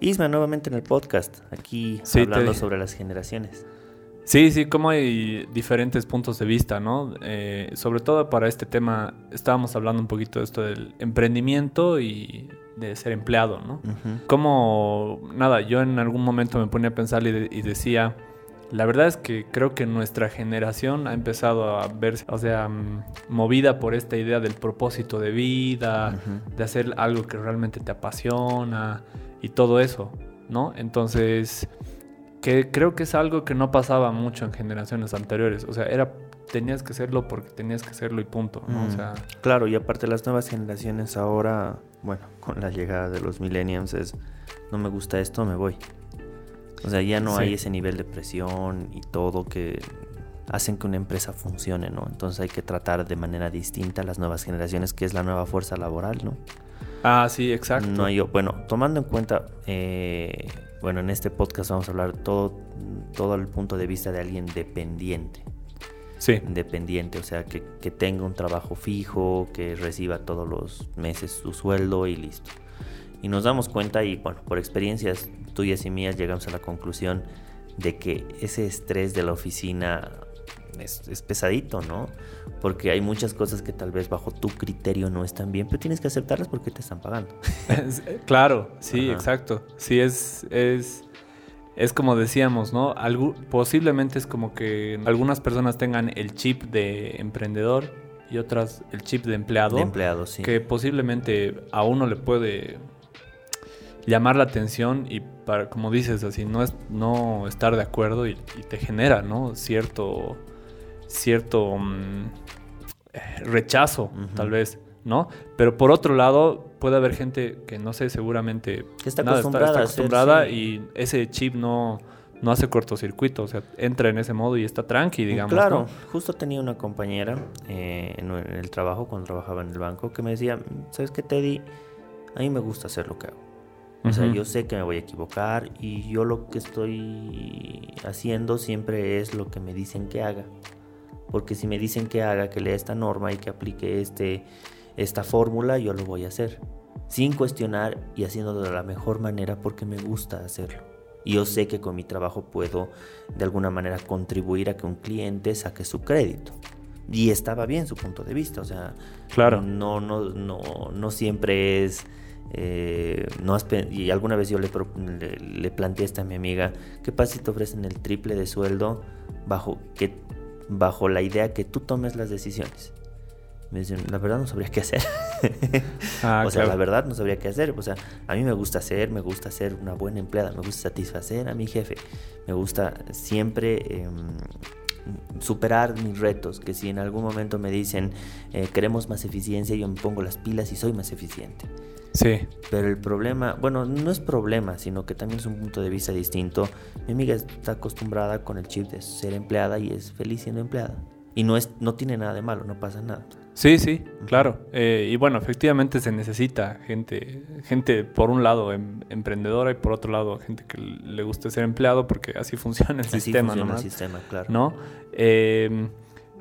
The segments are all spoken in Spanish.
Isma, nuevamente en el podcast, aquí hablando sobre las generaciones. Sí, sí, como hay diferentes puntos de vista, ¿no? Eh, sobre todo para este tema, estábamos hablando un poquito de esto del emprendimiento y de ser empleado, ¿no? Como, nada, yo en algún momento me ponía a pensar y, decía, la verdad es que creo que nuestra generación ha empezado a verse, o sea, mm, movida por esta idea del propósito de vida, de hacer algo que realmente te apasiona y todo eso, ¿no? Entonces, que creo que es algo que no pasaba mucho en generaciones anteriores, o sea, era tenías que hacerlo porque tenías que hacerlo y punto, ¿no? O mm. sea, claro, y aparte las nuevas generaciones ahora bueno, con la llegada de los millennials es, no me gusta esto, me voy. O sea, ya no hay ese nivel de presión y todo que hacen que una empresa funcione, ¿no? Entonces hay que tratar de manera distinta a las nuevas generaciones, que es la nueva fuerza laboral, ¿no? Ah, sí, exacto. No hay, bueno, tomando en cuenta, eh, bueno, en este podcast vamos a hablar todo, todo el punto de vista de alguien dependiente sí. independiente, o sea, que, tenga un trabajo fijo, que reciba todos los meses su sueldo y listo. Y nos damos cuenta y bueno, por experiencias tuyas y mías llegamos a la conclusión de que ese estrés de la oficina es, pesadito, ¿no? Porque hay muchas cosas que tal vez bajo tu criterio no están bien, pero tienes que aceptarlas porque te están pagando. claro, sí, exacto. Sí, es, es, es como decíamos, ¿no? posiblemente es como que algunas personas tengan el chip de emprendedor y otras el chip de empleado. De empleado, sí. Que posiblemente a uno le puede llamar la atención y para, como dices, así, no es no estar de acuerdo y, te genera, ¿no? Cierto, cierto mm, rechazo, tal vez. ¿no? Pero por otro lado, puede haber gente que no sé, seguramente está acostumbrada, y ese chip no, no hace cortocircuito, o sea, entra en ese modo y está tranqui, digamos. Claro, justo tenía una compañera eh, en, el trabajo, cuando trabajaba en el banco, que me decía, ¿sabes qué, Teddy? A mí me gusta hacer lo que hago. O sea, yo sé que me voy a equivocar y yo lo que estoy haciendo siempre es lo que me dicen que haga. Porque si me dicen que haga, que lea esta norma y que aplique este esta fórmula, yo lo voy a hacer. Sin cuestionar y haciéndolo de la mejor manera porque me gusta hacerlo. Y yo sé que con mi trabajo puedo de alguna manera contribuir a que un cliente saque su crédito. Y estaba bien su punto de vista, o sea, claro. no, no, no, no siempre es... Eh, no y alguna vez yo le, le, planteé a esta mi amiga, ¿qué pasa si te ofrecen el triple de sueldo bajo, que, bajo la idea que tú tomes las decisiones? me dicen, la verdad no sabría qué hacer. Ah, o sea, la verdad no sabría qué hacer. O sea, a mí me gusta hacer, me gusta ser una buena empleada, me gusta satisfacer a mi jefe, me gusta siempre em, superar mis retos, que si en algún momento me dicen, eh, queremos más eficiencia, yo me pongo las pilas y soy más eficiente. Sí. Pero el problema, bueno, no es problema, sino que también es un punto de vista distinto. Mi amiga está acostumbrada con el chip de ser empleada y es feliz siendo empleada. Y no, es, no tiene nada de malo, no pasa nada. Sí, sí, claro. Eh, y bueno, efectivamente se necesita gente, gente por un lado em, emprendedora y por otro lado gente que le guste ser empleado porque así funciona el así sistema. Funciona el sistema, claro. ¿No? Em,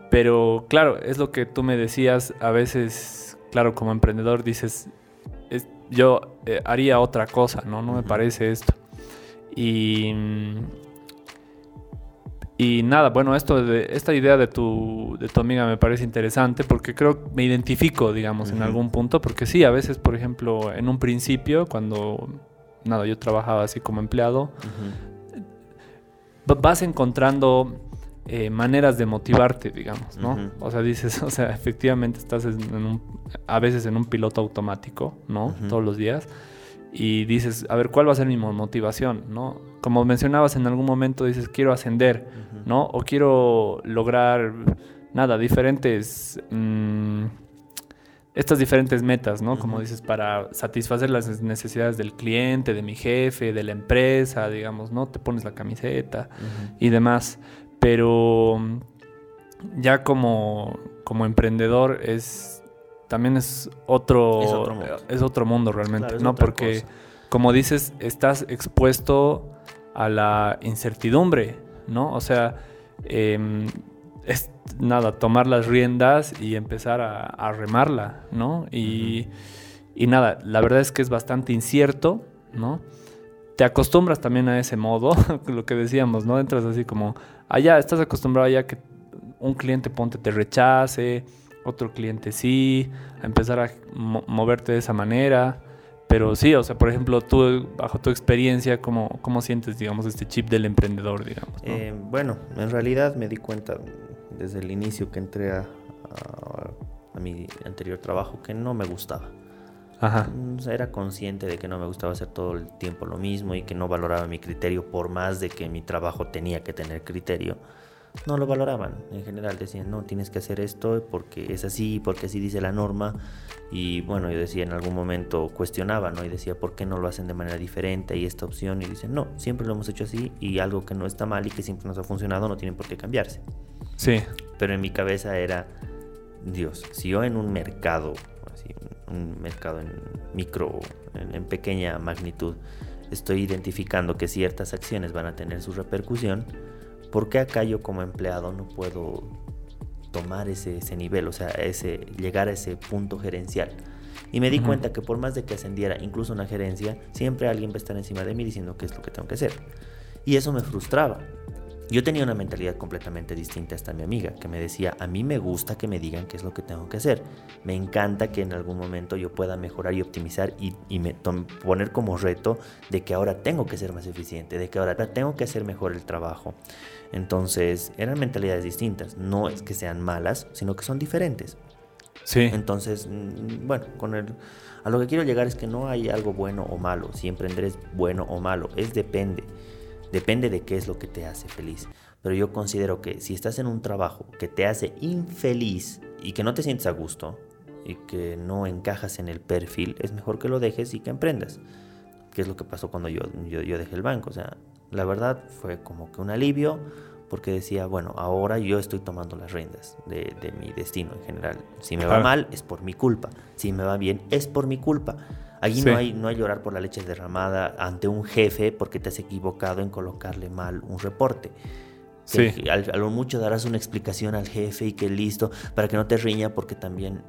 pero claro, es lo que tú me decías, a veces, claro, como emprendedor dices, yo eh, haría otra cosa, ¿no? No me parece esto. Y y nada, bueno, esto de, esta idea de tu, de tu amiga me parece interesante porque creo que me identifico, digamos, en algún punto, porque sí, a veces, por ejemplo, en un principio, cuando, nada, yo trabajaba así como empleado, vas encontrando eh, maneras de motivarte, digamos, ¿no? O sea, dices, o sea, efectivamente estás en un, a veces en un piloto automático, ¿no? Todos los días y dices, a ver, ¿cuál va a ser mi motivación? ¿no? Como mencionabas en algún momento, dices, quiero ascender, ¿no? O quiero lograr, nada, diferentes, mm, estas diferentes metas, ¿no? Como dices, para satisfacer las necesidades del cliente, de mi jefe, de la empresa, digamos, ¿no? Te pones la camiseta y demás. Pero ya como, como emprendedor es también es otro, es otro mundo, realmente, ¿no? Porque, como dices, estás expuesto a la incertidumbre, ¿no? O sea, em, es nada, tomar las riendas y empezar a, remarla, ¿no? Y, y, nada, la verdad es que es bastante incierto, ¿no? Te acostumbras también a ese modo, lo que decíamos, ¿no? Entras así como, allá estás acostumbrado ya que un cliente ponte te rechace, otro cliente sí, a empezar a moverte de esa manera. Pero sí, o sea, por ejemplo, tú, bajo tu experiencia, ¿cómo, cómo sientes, digamos, este chip del emprendedor, digamos? Eh, bueno, en realidad me di cuenta desde el inicio que entré a mi anterior trabajo que no me gustaba. Ajá. Mm, era consciente de que no me gustaba hacer todo el tiempo lo mismo y que no valoraba mi criterio por más de que mi trabajo tenía que tener criterio. No lo valoraban. En general decían, no, tienes que hacer esto porque es así, porque así dice la norma. Y bueno, yo decía en algún momento, cuestionaba, ¿no? Y decía, ¿por qué no lo hacen de manera diferente? Y esta opción. Y dicen, no, siempre lo hemos hecho así y algo que no está mal y que siempre nos ha funcionado no tiene por qué cambiarse. Sí. Pero en mi cabeza era, Dios, si yo en un mercado un mercado en micro, en, pequeña magnitud, estoy identificando que ciertas acciones van a tener su repercusión, ¿por qué acá yo como empleado no puedo tomar ese, ese nivel, o sea, ese, llegar a ese punto gerencial? Y me di cuenta que por más de que ascendiera incluso una gerencia, siempre alguien va a estar encima de mí diciendo qué es lo que tengo que hacer. Y eso me frustraba. Yo tenía una mentalidad completamente distinta a esta mi amiga, que me decía, a mí me gusta que me digan qué es lo que tengo que hacer. Me encanta que en algún momento yo pueda mejorar y optimizar y, me poner como reto de que ahora tengo que ser más eficiente, de que ahora tengo que hacer mejor el trabajo. Entonces, eran mentalidades distintas. No es que sean malas, sino que son diferentes. Sí. Entonces, mm, bueno, con el, a lo que quiero llegar es que no hay algo bueno o malo. Si emprender es bueno o malo, es depende. Depende de qué es lo que te hace feliz. Pero yo considero que si estás en un trabajo que te hace infeliz y que no te sientes a gusto y que no encajas en el perfil, es mejor que lo dejes y que emprendas. ¿Qué es lo que pasó cuando yo, yo, dejé el banco? O sea, la verdad fue como que un alivio porque decía, bueno, ahora yo estoy tomando las riendas de, mi destino en general. Si me va mal, es por mi culpa. Si me va bien, es por mi culpa. Allí no, hay, no hay llorar por la leche derramada ante un jefe porque te has equivocado en colocarle mal un reporte. Sí. a lo mucho darás una explicación al jefe y que listo, para que no te riña porque también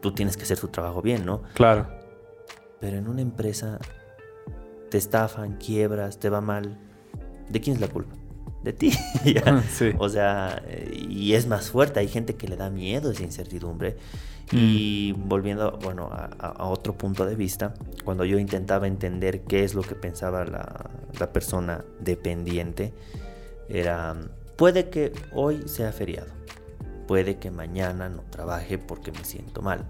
tú tienes que hacer tu trabajo bien, ¿no? Claro. Pero en una empresa te estafan, quiebras, te va mal. ¿De quién es la culpa? De ti. sí. O sea, y es más fuerte. Hay gente que le da miedo esa incertidumbre. Mm. Y volviendo bueno, a, otro punto de vista, cuando yo intentaba entender qué es lo que pensaba la, la persona dependiente, era, puede que hoy sea feriado, puede que mañana no trabaje porque me siento mal,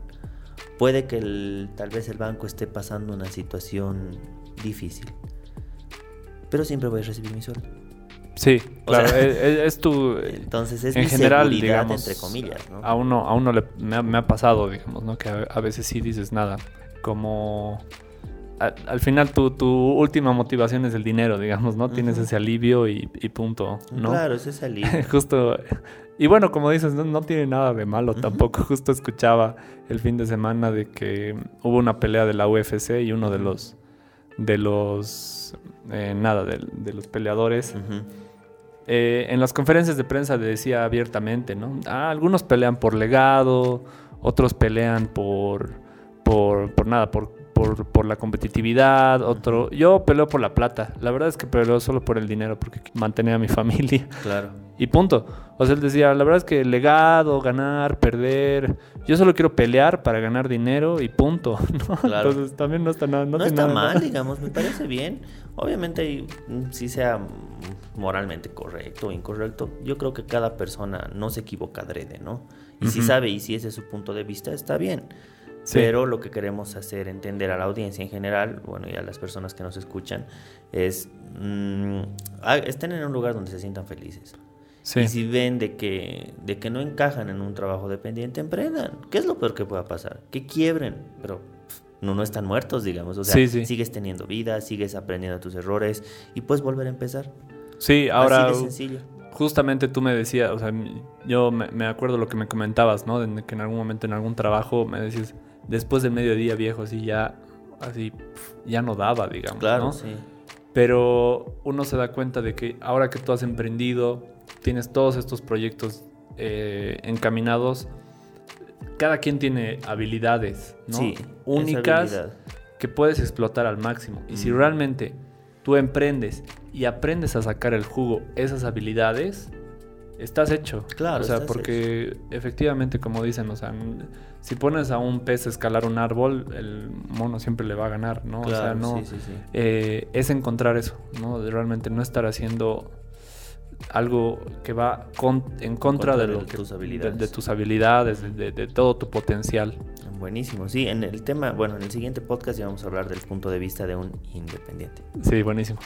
puede que tal vez el banco esté pasando una situación difícil, pero siempre voy a recibir mi sueldo. Sí, claro, es, tu... Entonces es en general, digamos, entre comillas, ¿no? A uno, a uno le, me, ha, pasado, digamos, ¿no? Que a, veces sí dices nada, como... al final tu, tu, última motivación es el dinero, digamos, ¿no? Tienes ese alivio y, punto, ¿no? Claro, es ese alivio. Justo... Y bueno, como dices, no, tiene nada de malo tampoco. Justo escuchaba el fin de semana de que hubo una pelea de la UFC y uno de los... De los... Eh, nada, de, los peleadores... Eh, en las conferencias de prensa decía abiertamente, ¿no? Ah, algunos pelean por legado, otros pelean por, por, por nada, por, por, la competitividad, otro... Yo peleo por la plata. La verdad es que peleo solo por el dinero, porque mantener a mi familia. Claro. Y punto. O sea, él decía, la verdad es que legado, ganar, perder... Yo solo quiero pelear para ganar dinero y punto. Claro. Entonces también no está nada... No, está mal, digamos, me parece bien. Obviamente, si sea moralmente correcto o incorrecto, yo creo que cada persona no se equivoca adrede, ¿no? Y si sabe y si ese es su punto de vista, está bien. Pero lo que queremos hacer entender a la audiencia en general, bueno, y a las personas que nos escuchan, es mm, estén en un lugar donde se sientan felices. Y si ven de que, de que no encajan en un trabajo dependiente, emprendan. ¿Qué es lo peor que pueda pasar? Que quiebren, pero no, no están muertos, digamos. O sea, sigues teniendo vida, sigues aprendiendo tus errores y puedes volver a empezar. Sí, ahora. Justamente tú me decías, o sea, yo me, acuerdo lo que me comentabas, ¿no? De que en algún momento, en algún trabajo, me decías, después del mediodía viejo, así ya, así, ya no daba, digamos. Claro, ¿no? sí. Pero uno se da cuenta de que ahora que tú has emprendido, tienes todos estos proyectos eh, encaminados, cada quien tiene habilidades, ¿no? Sí, únicas que puedes explotar al máximo. Y si realmente tú emprendes y aprendes a sacar el jugo, esas habilidades, estás hecho. Claro. O sea, porque efectivamente, como dicen, o sea, si pones a un pez a escalar un árbol, el mono siempre le va a ganar, ¿no? Claro, o sea, no. sí, sí, sí. eh, es encontrar eso, ¿no? De realmente no estar haciendo algo que va con- en contra, contra de, de lo que- tus de- habilidades. de tus habilidades, de, de- de todo tu potencial. Buenísimo. Sí, en el tema, bueno, en el siguiente podcast ya vamos a hablar del punto de vista de un independiente. Sí, buenísimo.